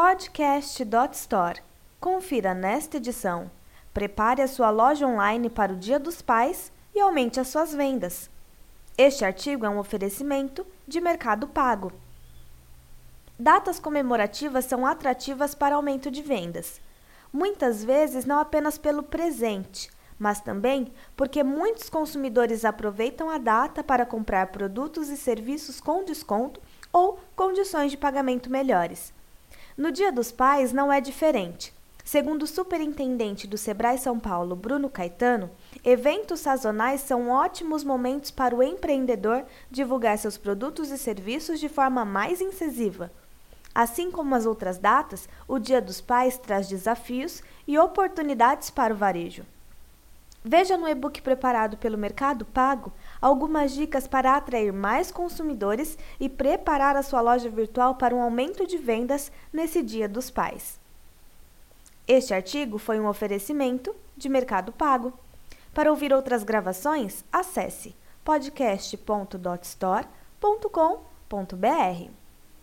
Podcast.store. Confira nesta edição. Prepare a sua loja online para o Dia dos Pais e aumente as suas vendas. Este artigo é um oferecimento de Mercado Pago. Datas comemorativas são atrativas para aumento de vendas. Muitas vezes não apenas pelo presente, mas também porque muitos consumidores aproveitam a data para comprar produtos e serviços com desconto ou condições de pagamento melhores. No Dia dos Pais não é diferente. Segundo o superintendente do Sebrae São Paulo, Bruno Caetano, eventos sazonais são ótimos momentos para o empreendedor divulgar seus produtos e serviços de forma mais incisiva. Assim como as outras datas, o Dia dos Pais traz desafios e oportunidades para o varejo. Veja no e-book preparado pelo Mercado Pago algumas dicas para atrair mais consumidores e preparar a sua loja virtual para um aumento de vendas nesse Dia dos Pais. Este artigo foi um oferecimento de Mercado Pago. Para ouvir outras gravações, acesse podcast.dotstore.com.br.